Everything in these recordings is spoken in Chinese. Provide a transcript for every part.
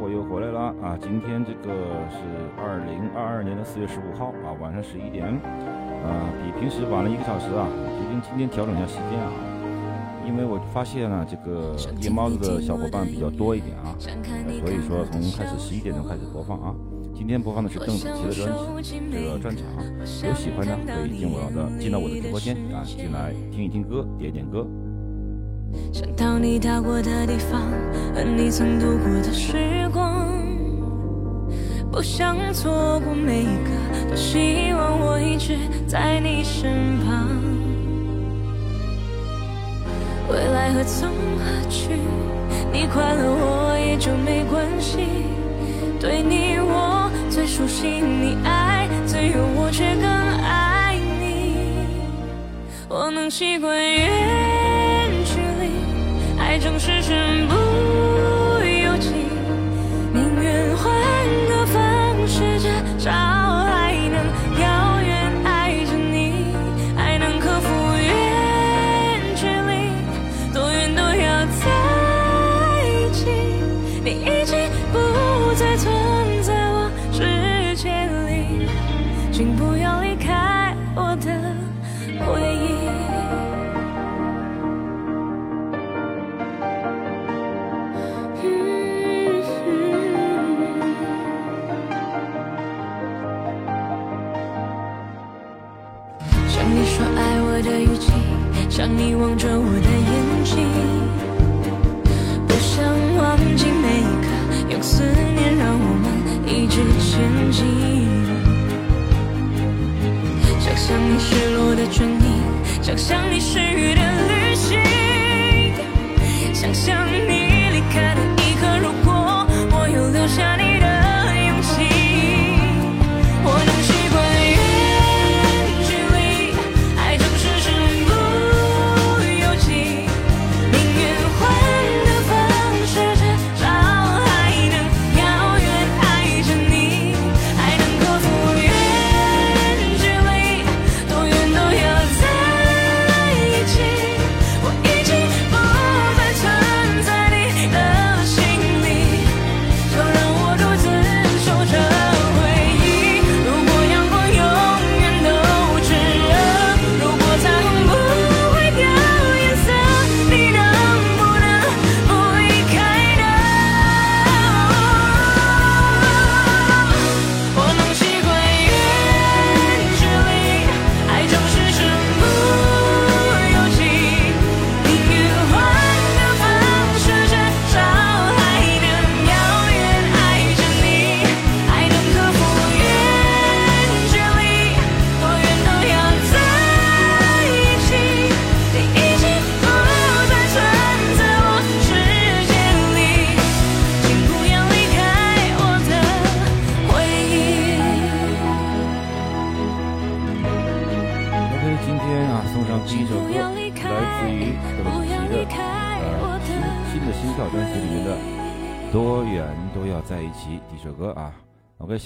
我又回来了啊！今天这个是二零二二年的四月十五号啊，晚上十一点，啊，比平时晚了一个小时啊，决定今天调整一下时间啊，因为我发现呢，这个夜猫子的小伙伴比较多一点啊，所以说从开始十一点钟开始播放啊。今天播放的是邓紫棋的专辑，这个专场，有喜欢的可以进我的进到我的直播间啊，进来听一听歌，点点歌。想到你到过的地方和你曾度过的时光，不想错过每一个，多希望我一直在你身旁。未来何从何去，你快乐我也就没关系。对你我最熟悉，你爱自由我却更爱你。我能习惯远距离，爱总是身不 try. 直前进。想象你失落的唇印，想象你失语的旅行，想象你离开的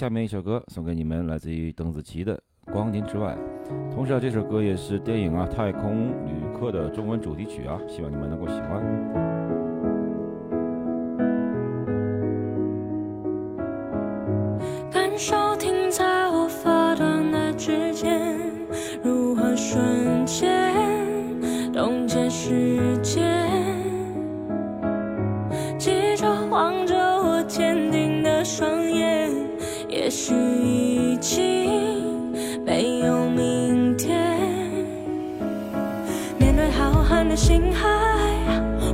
下面一首歌送给你们，来自于邓紫棋的《光年之外》。同时啊，这首歌也是电影啊《太空旅客》的中文主题曲啊，希望你们能够喜欢。星海，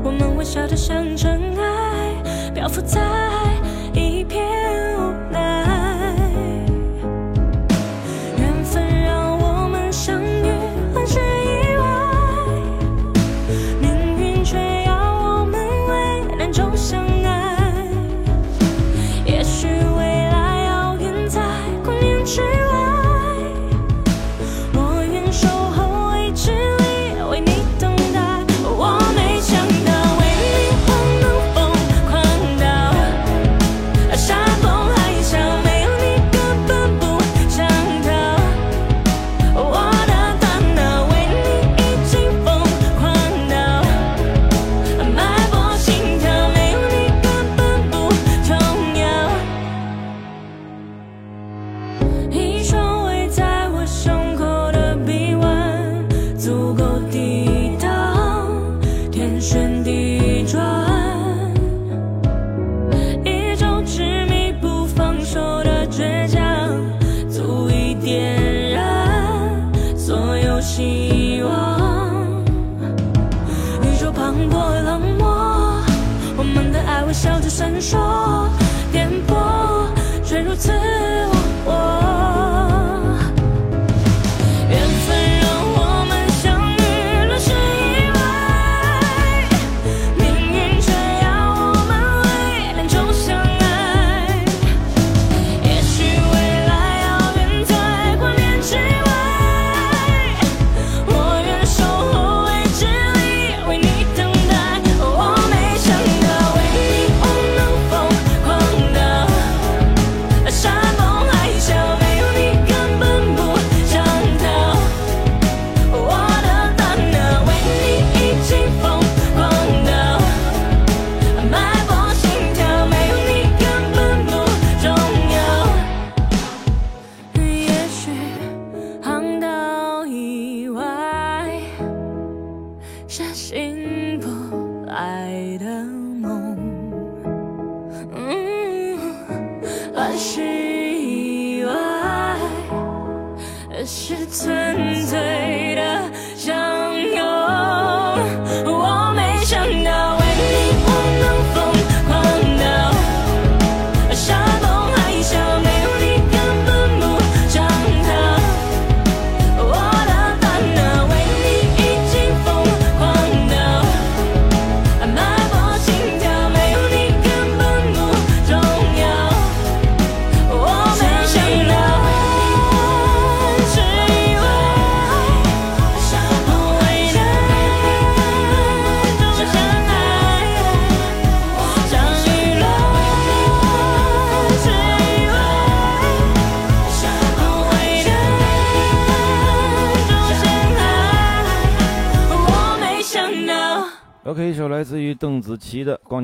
我们微小的像尘埃，漂浮在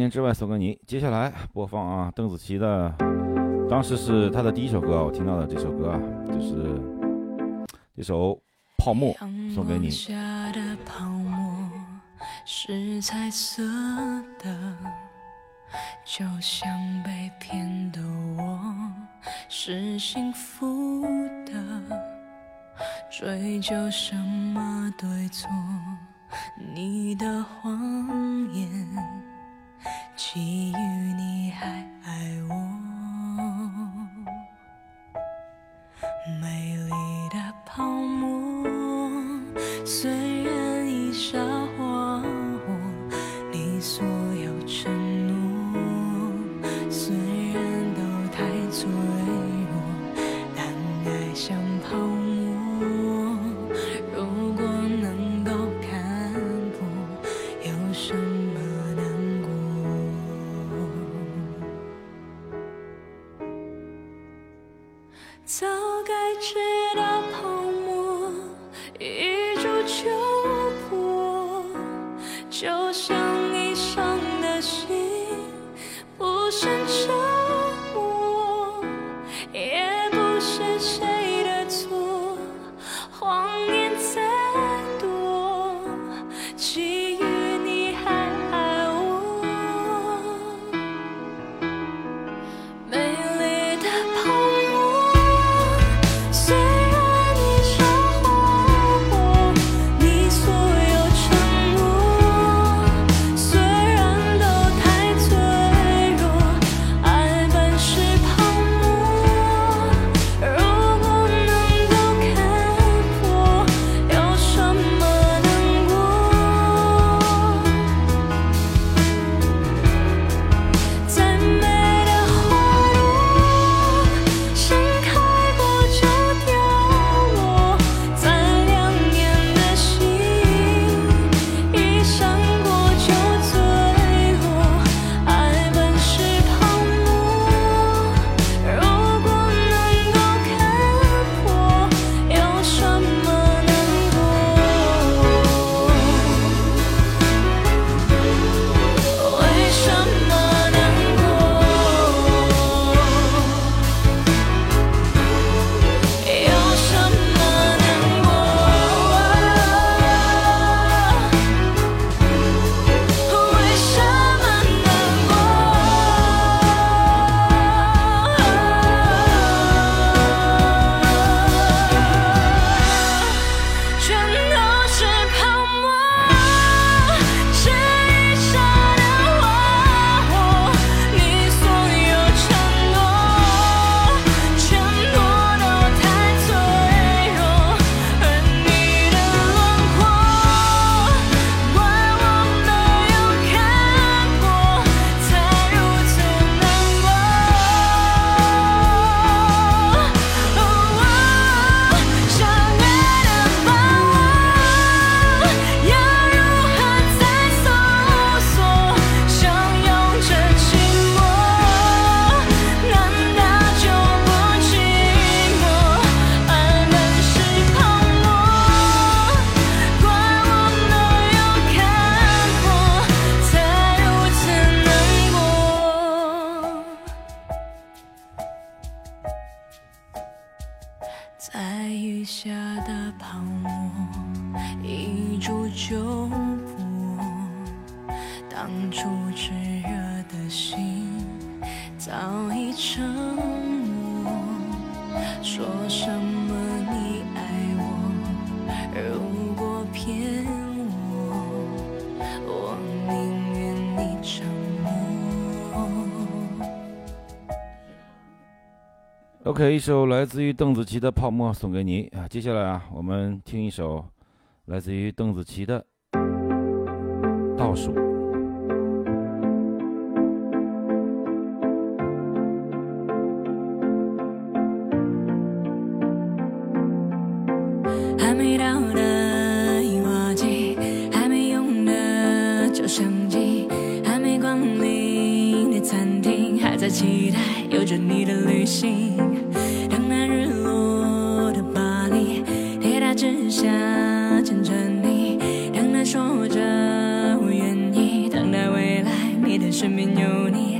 之外》送给你。接下来播放啊，邓紫棋的，当时是她的第一首歌，我听到的这首歌啊，就是这首《泡沫》送给你。的泡沫是彩色的，就像被骗的我是幸福的，追究什么对错？你的谎言。基于你还爱我 ok 一首来自于邓紫棋的泡沫送给你。啊接下来啊我们听一首来自于邓紫棋的倒数。还没到的还没用的照相机还没光临的餐厅还在期待有着你的旅行。下牵着你，等待说着我愿意，等待未来，你的身边有你。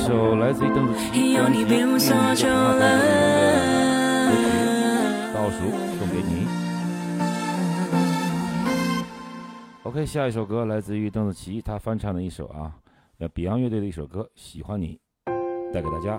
一首来自于邓紫棋，今天又一个普通的歌曲，倒数送给你。OK，下一首歌来自于邓紫棋，她翻唱的一首啊，呃，Beyond 乐队的一首歌《喜欢你》，带给大家。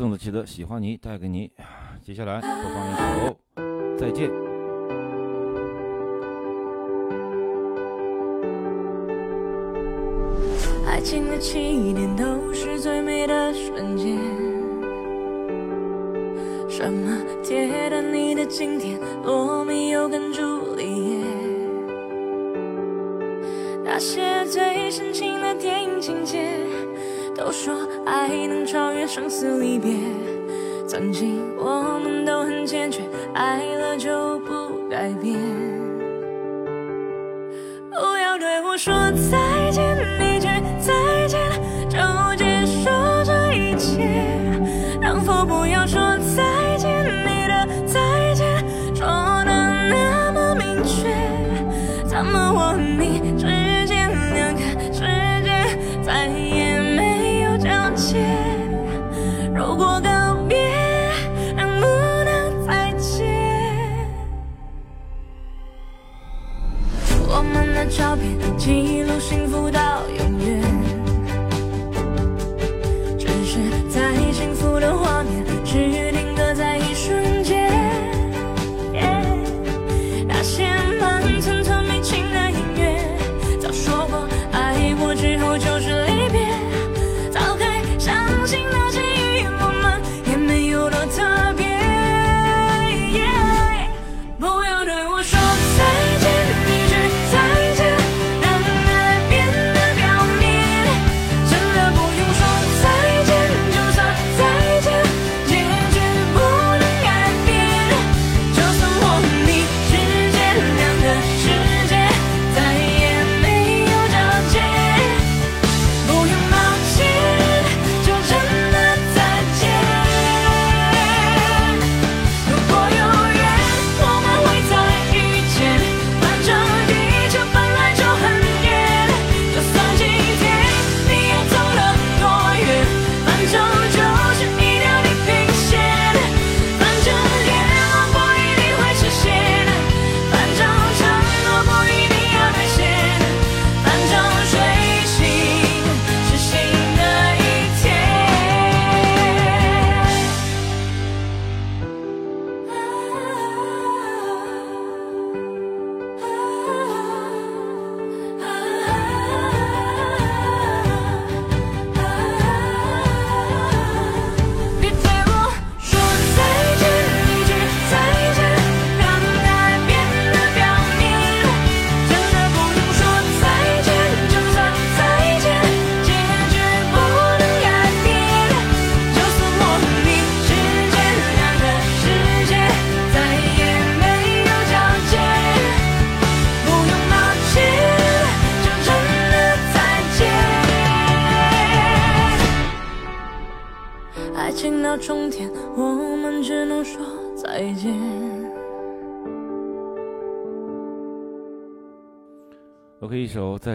邓紫棋的喜欢你带给你 接下来播放一首再见。爱情的起点都是最美的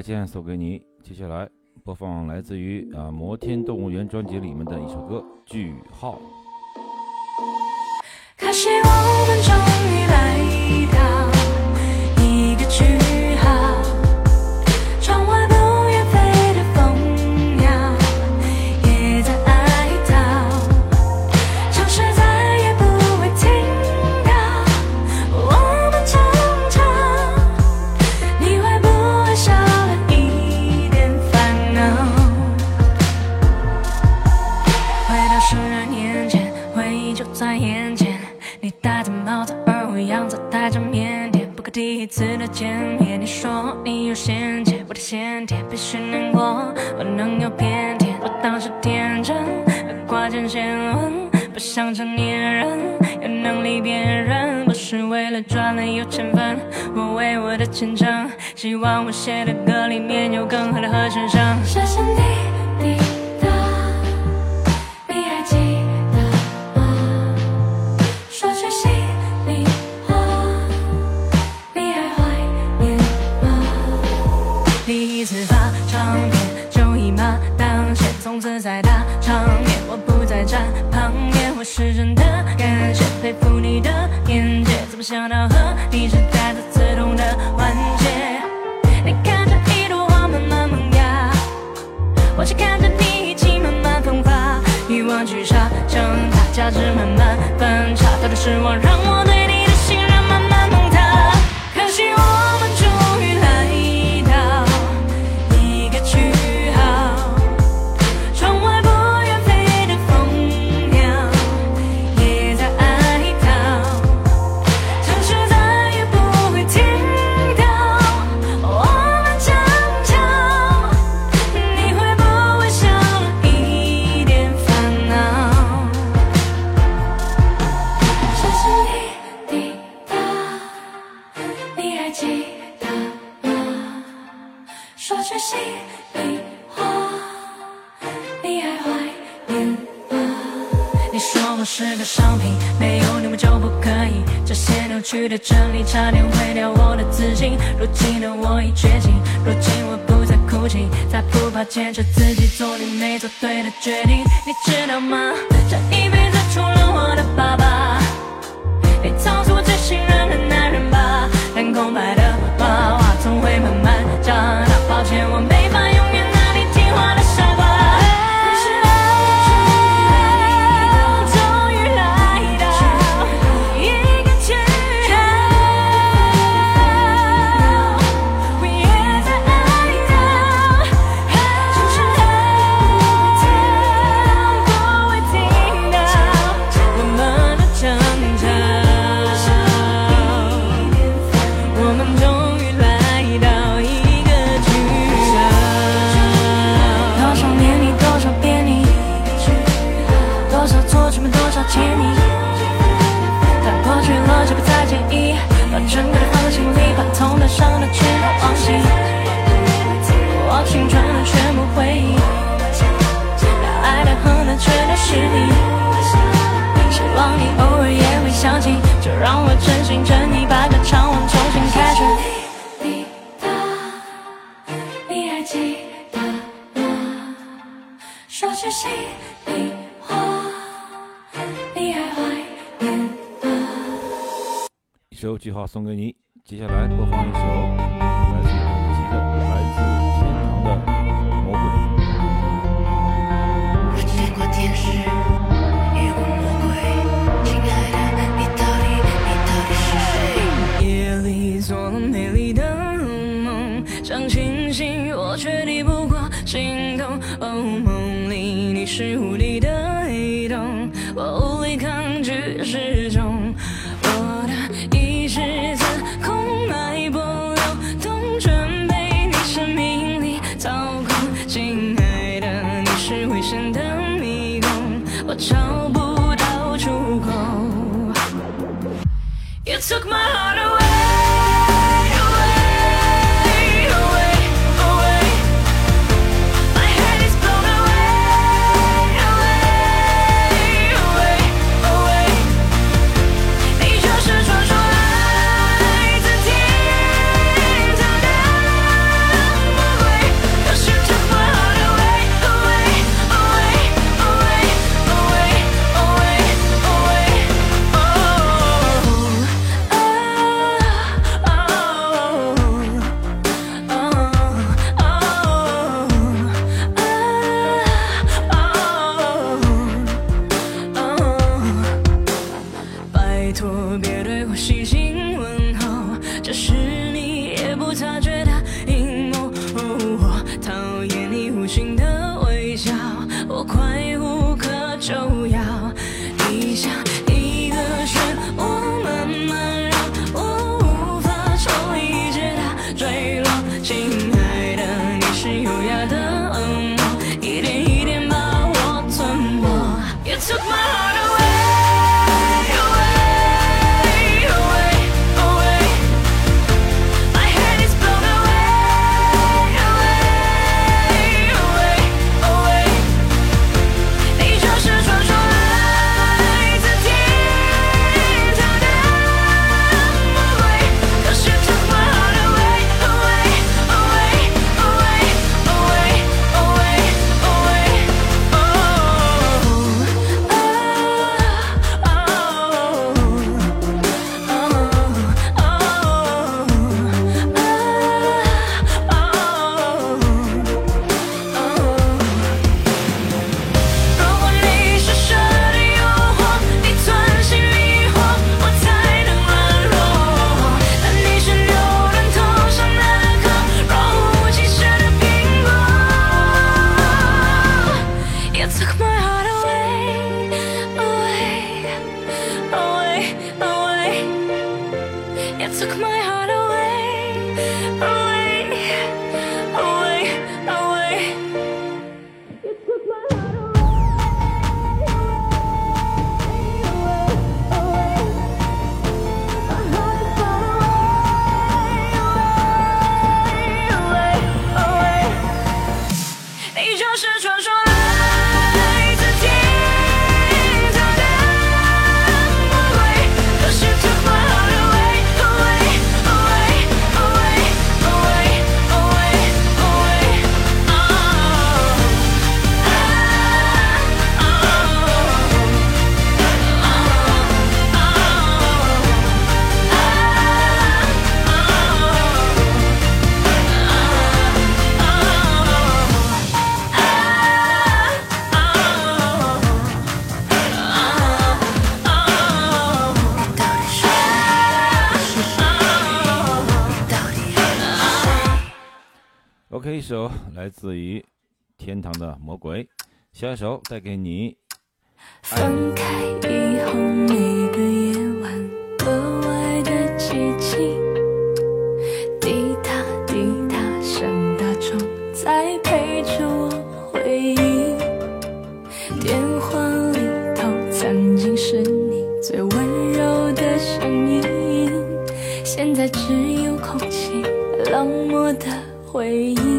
现在送给你。接下来播放来自于啊摩天动物园专辑里面的一首歌句号。可惜我们终于来次的见面，你说你有先见，我的先天必须难过，我能有偏见。我当时天真，没挂牵线问，不像成年人，有能力辨认，不是为了赚了有钱分。我为我的前程，希望我写的歌里面有更好的和弦声。谢谢你。想到和你是在着刺痛的环节。你看着一朵花慢慢萌芽，我却看着你一起慢慢风发，欲望去杀，将它价值慢慢。去的真理，差点毁掉我的自信。如今的我已觉醒，如今我不再哭泣，再不怕坚持自己做你没做对的决定。你知道吗？这一辈子除了我的爸爸。一首来自于天堂的魔鬼下一首带给你分开以后每个夜晚格外的寂静滴答滴答像大钟在陪着我回忆。电话里头曾经是你最温柔的声音现在只有空气冷漠的回忆。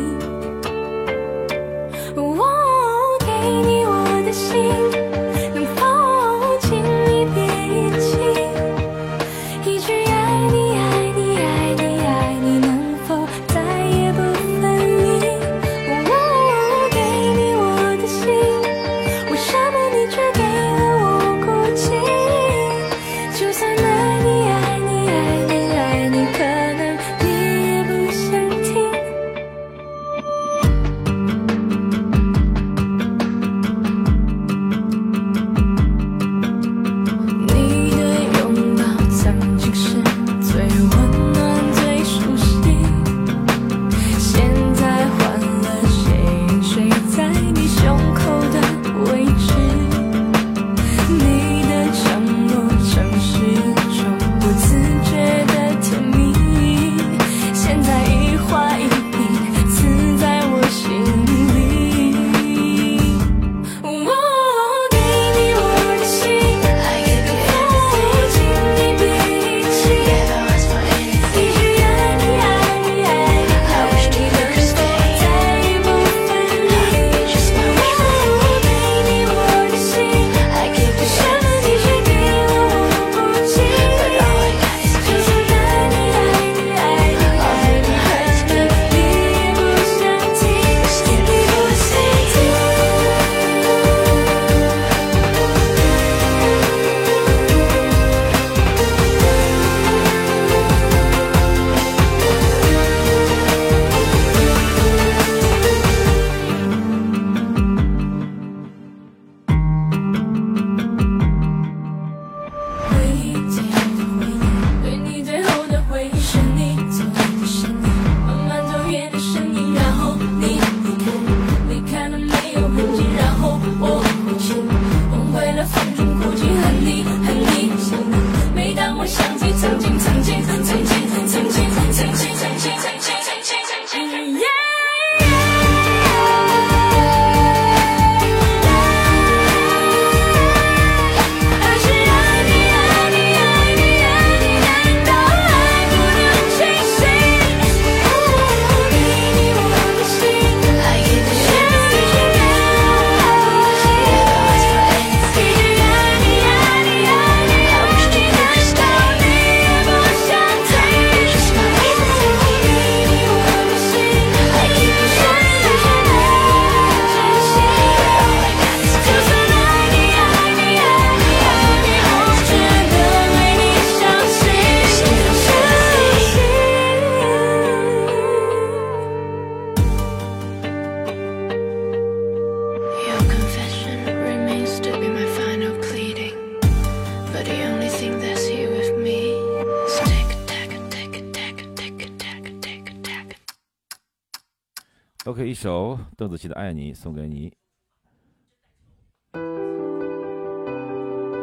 子琪的爱你送给你。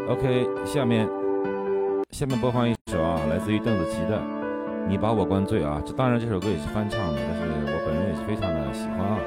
OK，下面下面播放一首啊，来自于邓紫棋的《你把我灌醉》啊，这当然这首歌也是翻唱的，但是我本人也是非常的喜欢啊。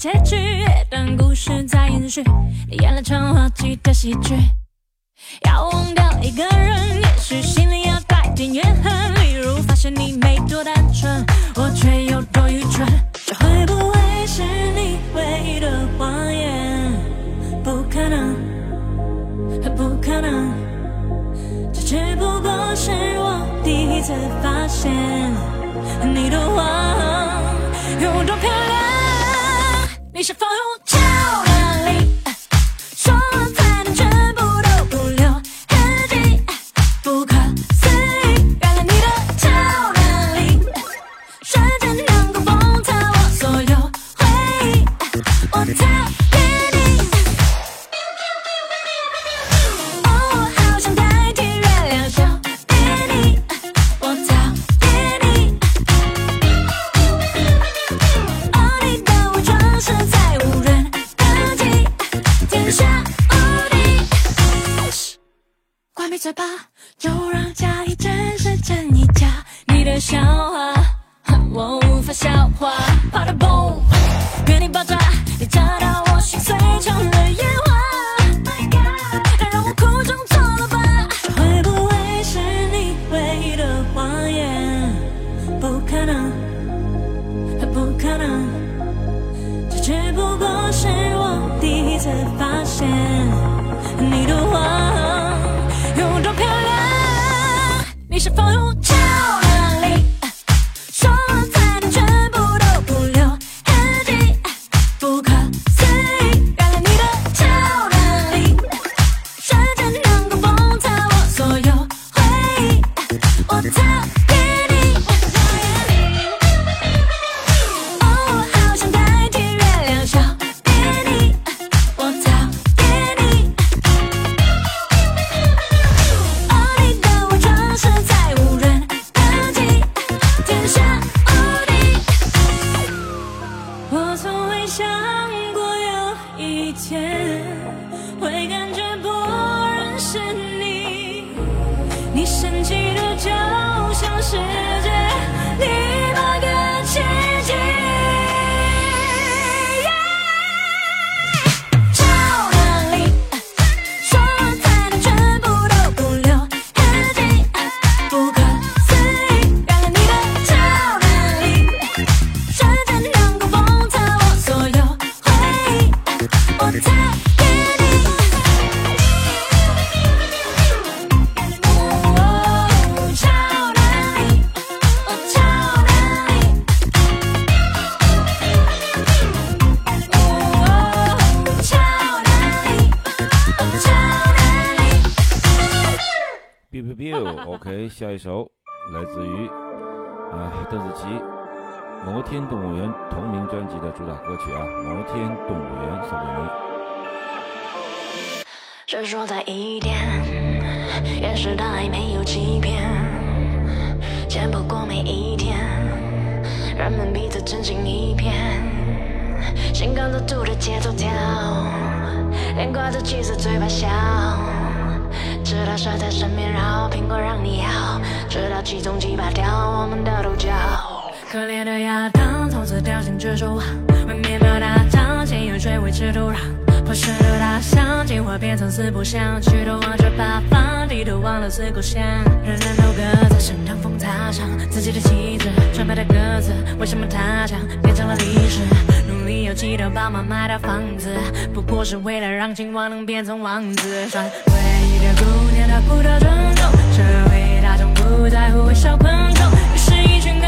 结局，但故事在延续，你演了场滑稽的喜剧。要忘掉一个人，也许心里要带点怨恨，例如发现你没多单纯，我却有多愚蠢。这会不会是你唯一的谎言？不可能，不可能，这只不过是我第一次发现你的谎有多漂亮。你是否说在一点，掩饰的爱没有欺骗，见不过每一天，人们彼此真心一片，心跟着度的节奏跳，脸挂着气色，嘴巴笑，直到蛇在身边绕，苹果让你咬，直到其中几把掉我们的头角。可怜的亚当从此掉进蜘蛛网，毁灭的大象先有水维持土壤，破碎的大象进化变成四不像，举头望着八方，低头忘了四故乡。人人都各在身上风踏上自己的旗帜，纯白的鸽子为什么它将变成了历史？努力有气的爸妈买的房子，不过是为了让青蛙能变成王子。穿唯一的姑娘，她不得尊重，社会大众不在乎微笑昆虫，于是一群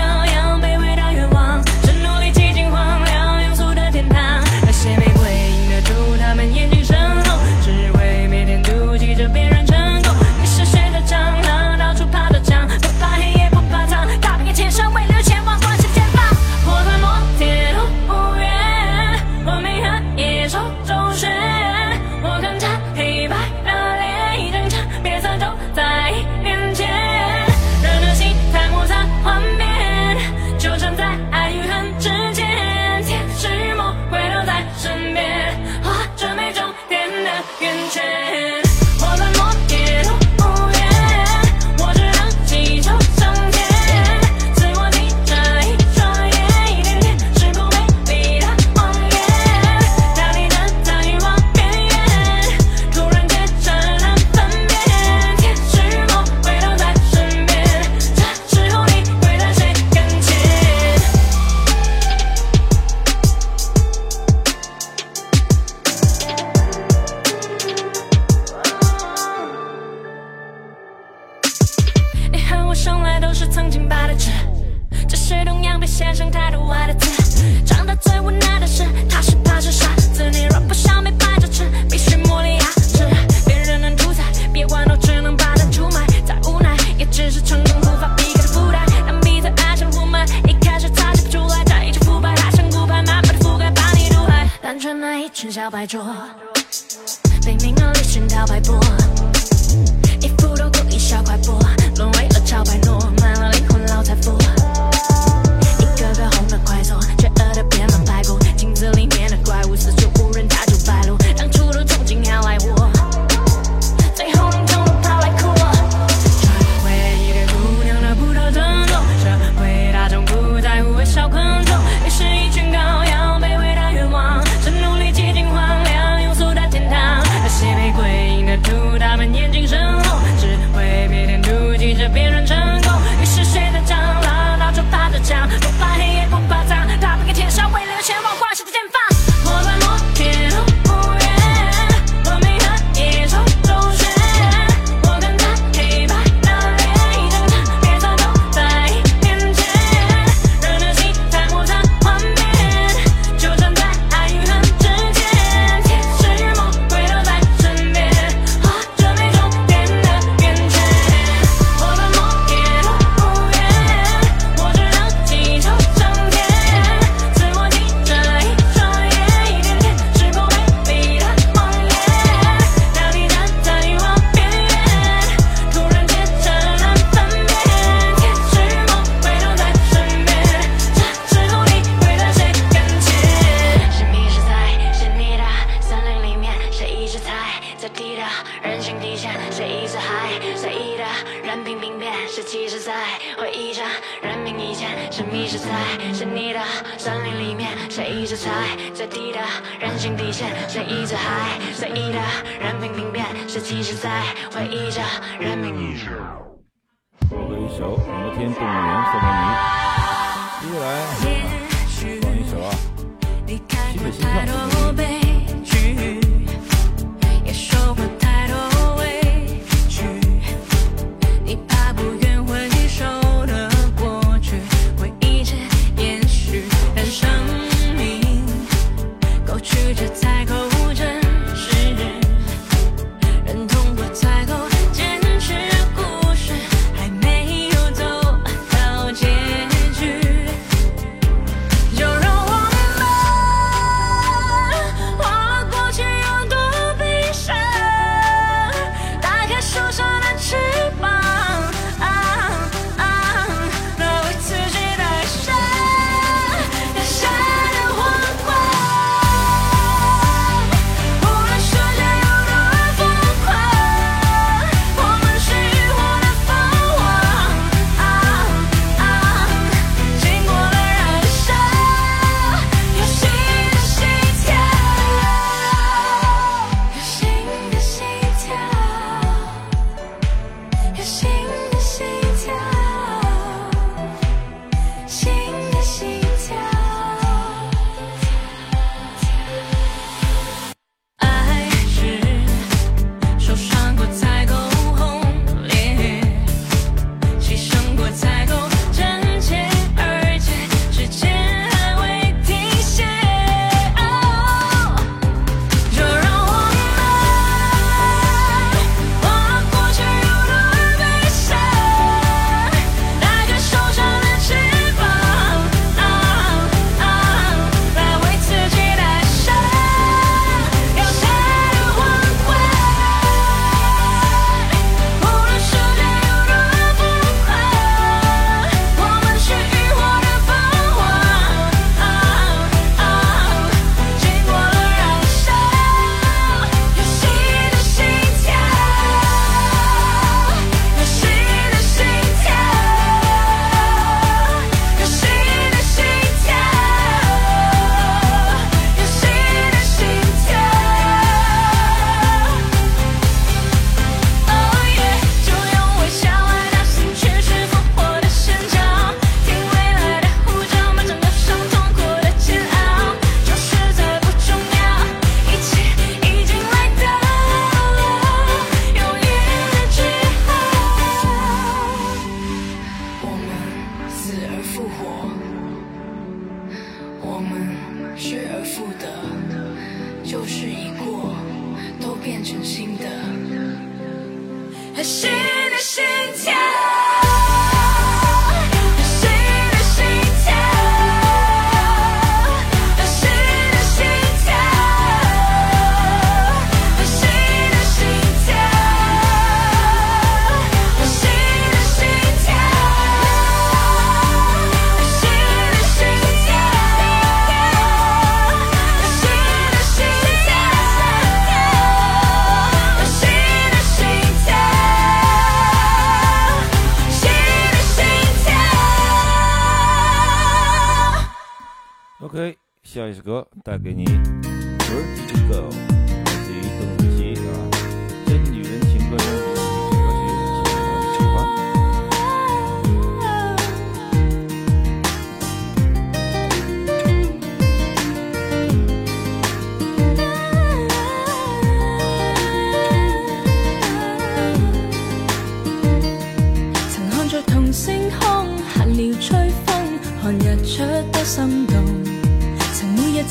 这首歌带给你《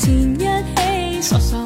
前一起，傻傻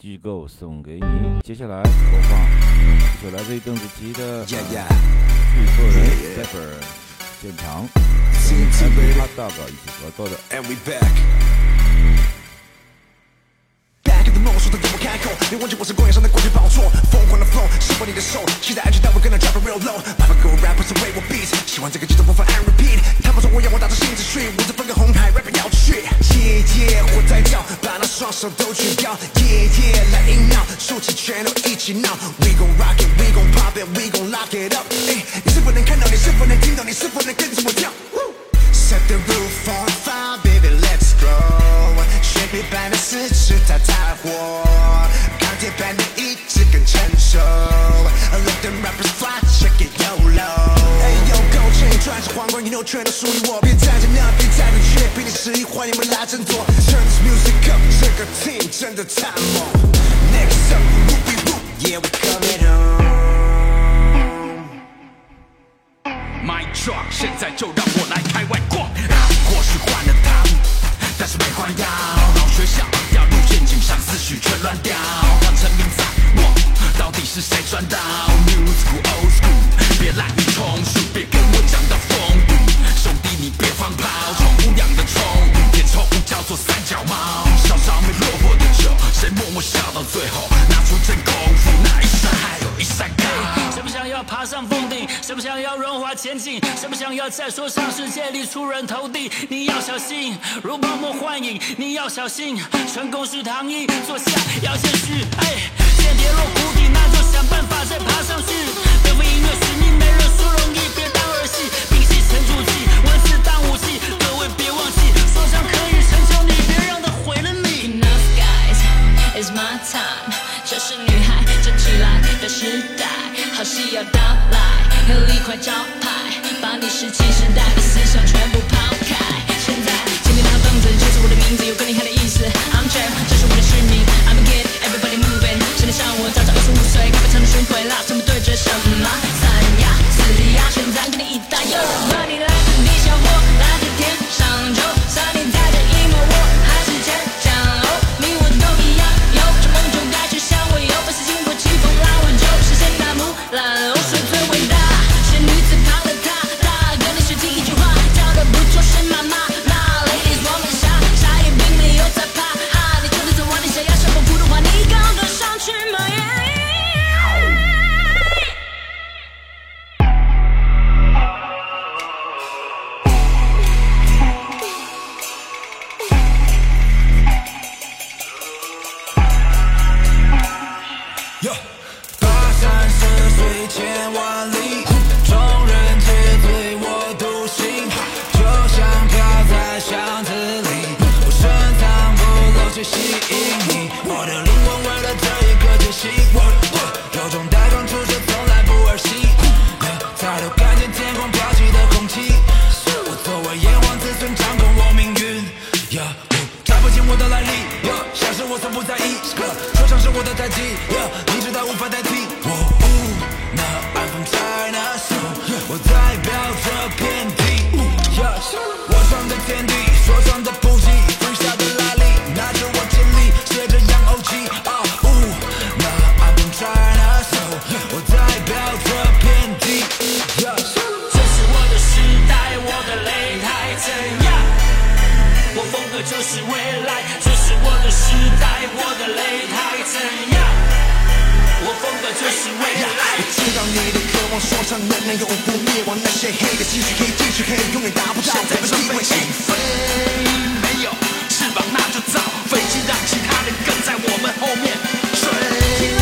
You Go》送给你。接下来播放一首来自于邓紫棋的《Yeah, yeah. 制作人 Stepper 现场跟 CT, Andy. Hot Dog 一起合作的。别忘记我是公演上的国际宝座，疯狂的 flow，喜欢你的手，期待 IG 但我跟着 drop real low。麻烦各位 rappers 为我 beat，喜欢这个节奏播放 and repeat。他们说我要我打着性子去，我这分个红海 rapper 要去。Yeah yeah，火在跳，把那双手都举高。Yeah yeah，来硬闹，竖起拳头一起闹。We gon' rock it，we gon' pop it，we gon' lock it up。你是否能看到？你是否能听到？你是否能跟着我跳？Set the roof on fire, baby, let's go。雪碧般的四肢它太火，铁般的意志更成熟。Let them rappers fly, check it YOLO。哎呦，勾芡穿着皇冠，一扭全都属于我。别站在那，别在那缺，比你实力，欢迎我们来争夺。Turn this music up，这个 team 真的太猛。Next up, whoopie whoop, yeah we coming home。爽，现在就让我来开外挂。或许换了汤，但是没换药。老学校掉全，乱掉。换成名在我，到底是谁赚到？New school old school，别滥竽充数，别跟我讲到风雨。兄弟你别放炮，宠物养的宠物，点宠物叫做三脚猫。少少没落魄的酒，谁默默笑到最后？拿出真功夫，那一爬上峰顶？谁不想要荣华前景？谁不想要在说唱世界里出人头地？你要小心，如泡沫幻影，你要小心，成功是糖衣，坐下要谦虚。哎，先跌落谷底，那就想办法再爬上去。背负音乐使命，没人说容易，别当儿戏，屏息沉住气，文字当武器。各位别忘记，说唱可以成就你，别让它毁了你。Enough guys, it's my time。这是女孩站起来的时代，好戏要到来，有一块招牌，把你十七时代的思想全部抛开。现在，请你拿棒子，就是我的名字，有更厉害的意思。I'm champ，这是我的使命。I'm a kid, everybody moving。现在像我，早早二十五岁，咖啡厂的巡回啦，他们对着什么？三呀四呀，现在给你一大有黑的继续黑，继续黑，永远达不到现在的地位。起飞，没有翅膀那就造飞机，让其他人跟在我们后面追。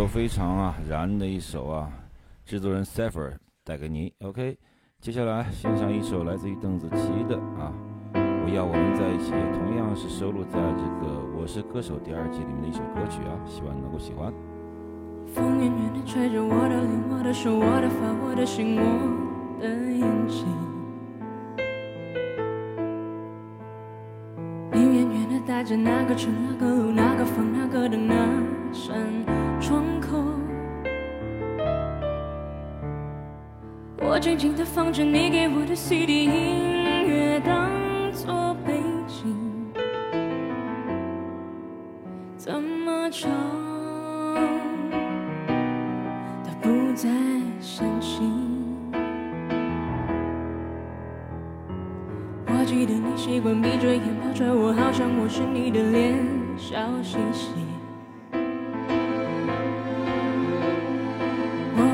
首非常啊燃的一首啊，制作人 Cipher 带给你。OK，接下来欣赏一首来自于邓紫棋的啊，我要我们在一起，同样是收录在这个《我是歌手》第二季里面的一首歌曲啊，希望你能够喜欢。风远远的吹着我的脸，我的手，我的发，我的心，我的眼睛。你远远的带着那个城，那个路，那个房，那个灯，那扇窗我静静地放着你给我的 CD 音乐当作背景，怎么唱都不再煽情。我记得你习惯闭着眼抱着我，好像我是你的脸，笑嘻嘻。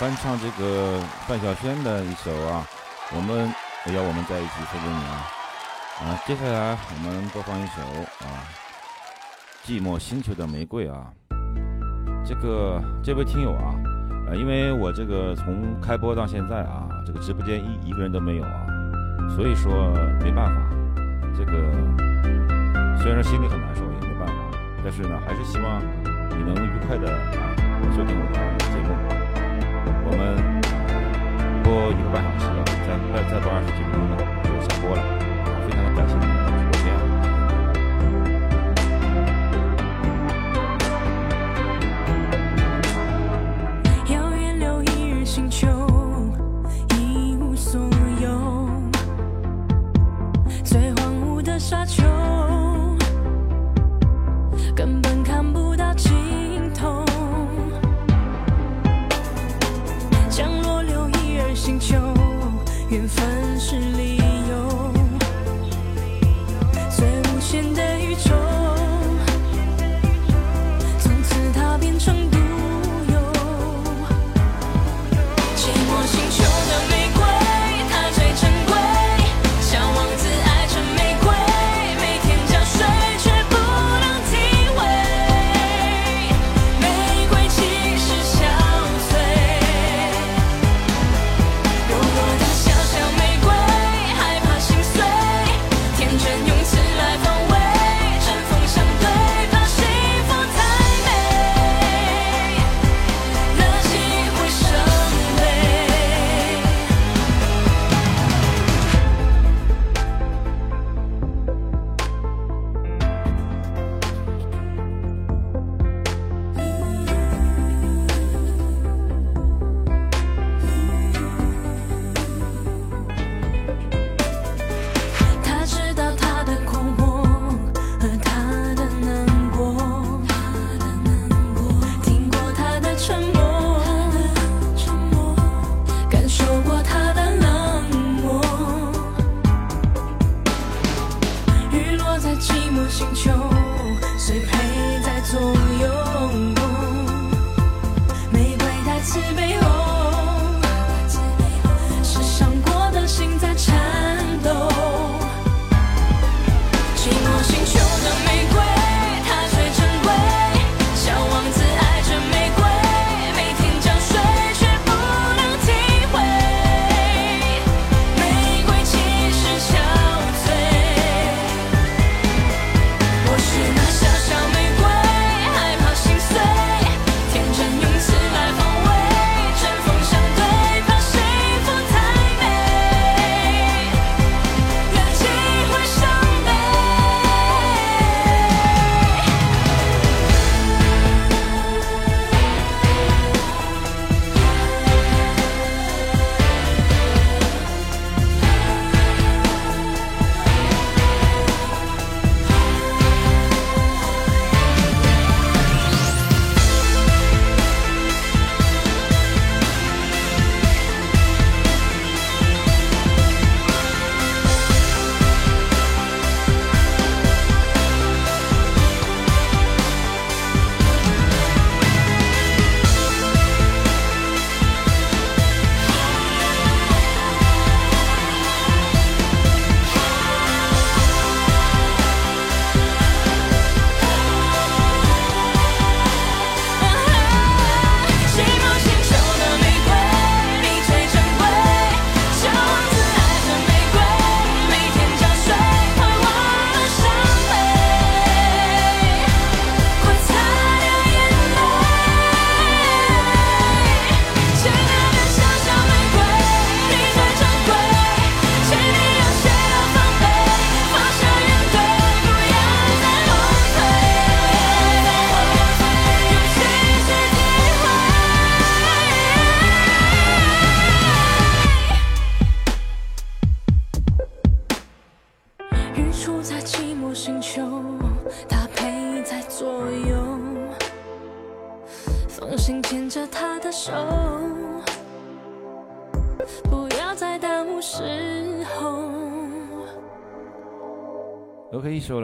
翻唱这个范晓萱的一首啊，我们要我们在一起送给你啊啊，接下来我们播放一首啊，寂寞星球的玫瑰啊，这个这位听友啊，呃，因为我这个从开播到现在啊，这个直播间一一个人都没有啊，所以说没办法，这个虽然心里很难受，也没办法，但是呢，还是希望你能愉快的啊收听我的节目。我们播一个半小时了，再再再播二十几分钟呢就下播了，非常的感谢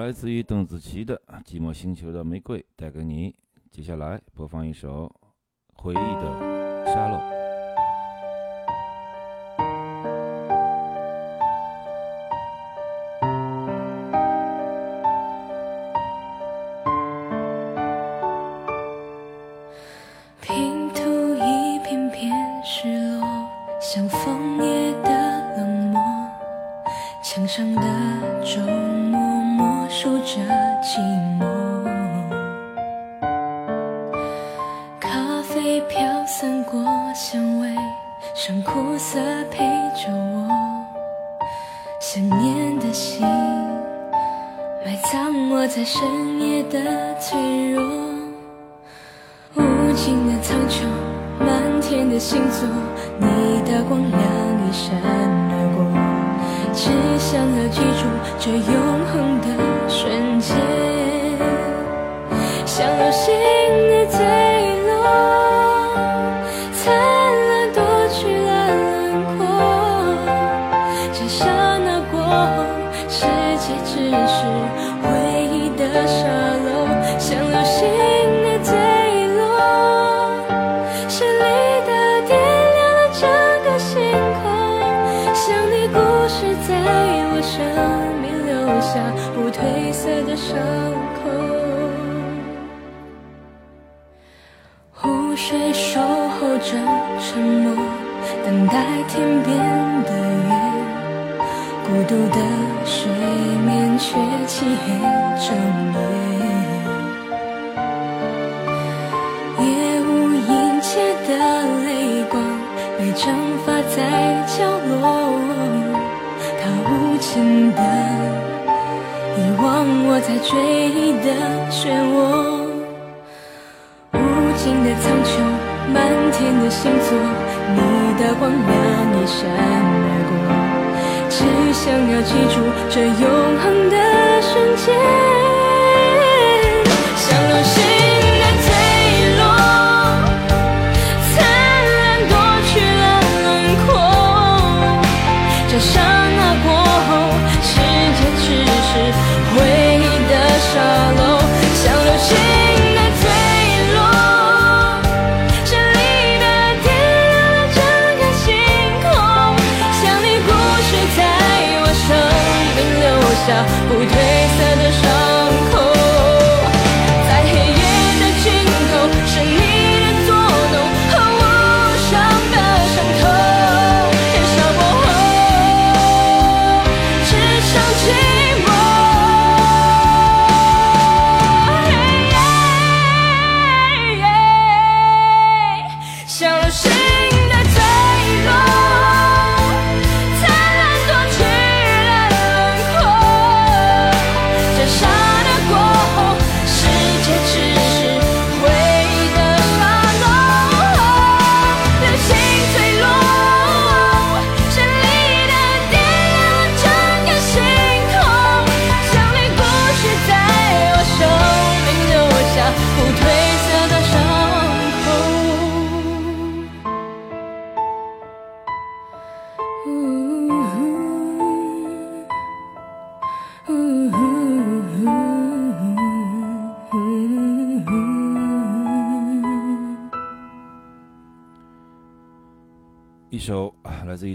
来自于邓紫棋的寂寞星球的玫瑰带给你接下来播放一首回忆的沙漏。的遗忘，我在追忆的漩涡，无尽的苍穹，满天的星座，你的光亮一闪而过，只想要记住这永恒的瞬间。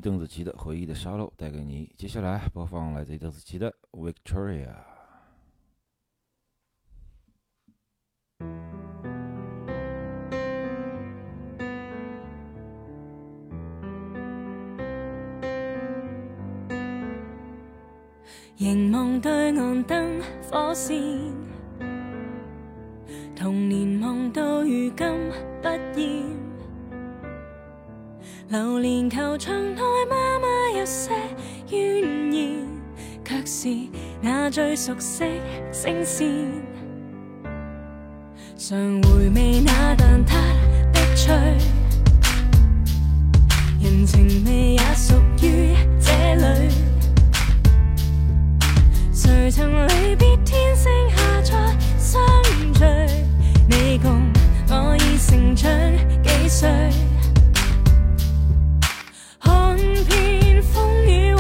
邓紫棋的《回忆的沙漏》带给你。接下来播放来自邓紫棋的《Victoria》。凝望对岸灯火线，童年梦到如今不厌。榴莲球场内，妈妈有些怨言，却是那最熟悉声线。常回味那蛋挞的脆，人情味也属于这里。谁曾离别天星下再相聚？你共我已成长几岁？风雨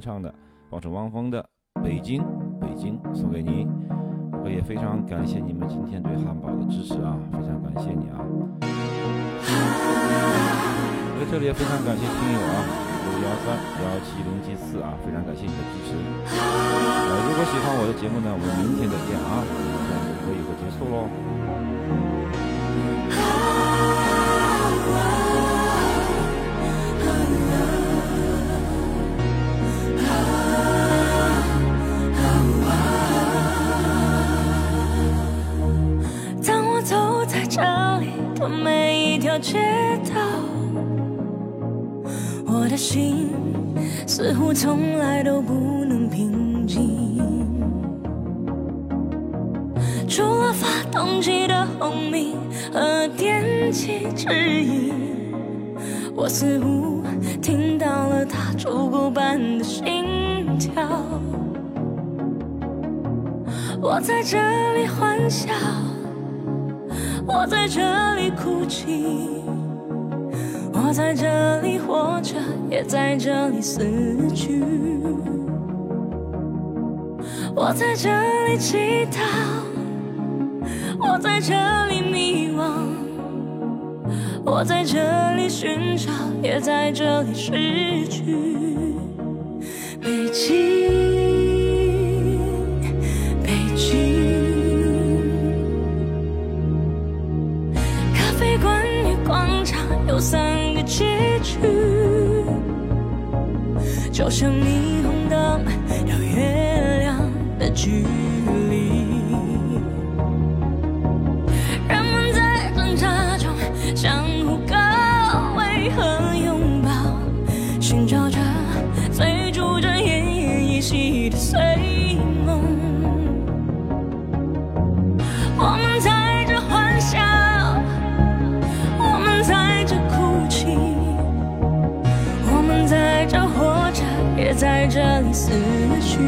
唱的，放成汪峰的《北京北京》送给你。我也非常感谢你们今天对汉堡的支持啊，非常感谢你啊！在这里也非常感谢听友啊，五幺三幺七零七四啊，非常感谢你的支持。呃，如果喜欢我的节目呢，我们明天再见啊，这样就可以会结束喽。每一条街道，我的心似乎从来都不能平静。除了发动机的轰鸣和电气指引，我似乎听到了它烛鼓般的心跳。我在这里欢笑，我在这里哭泣，我在这里活着，也在这里死去。我在这里祈祷，我在这里迷惘，我在这里寻找，也在这里失去。北京，有三个结局，就像霓虹灯到月亮的距离。在这活着，也在这里死去。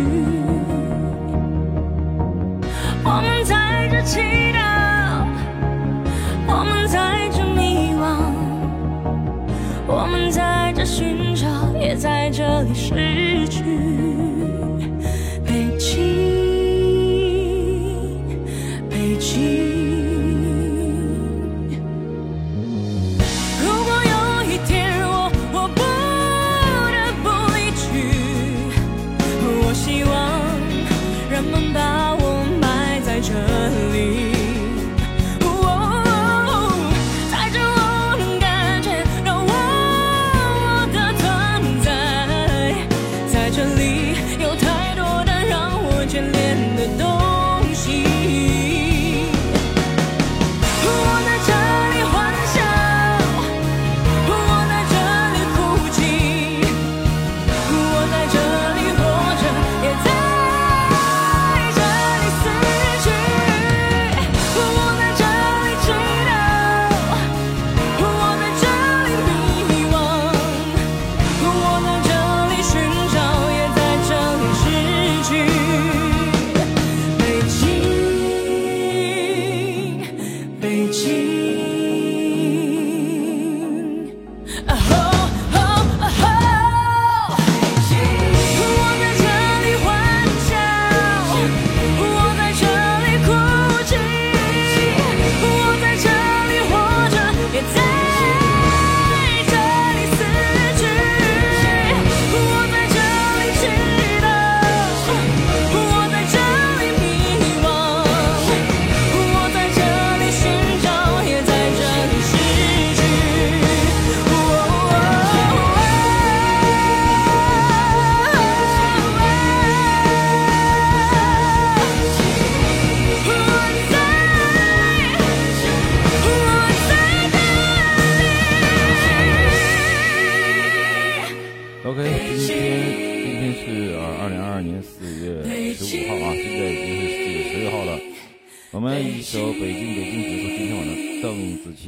我们在这祈祷，我们在这迷惘，我们在这寻找，也在这里失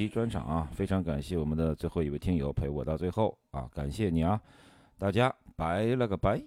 专场啊，非常感谢我们的最后一位听友陪我到最后啊，感谢你啊，大家拜了个拜。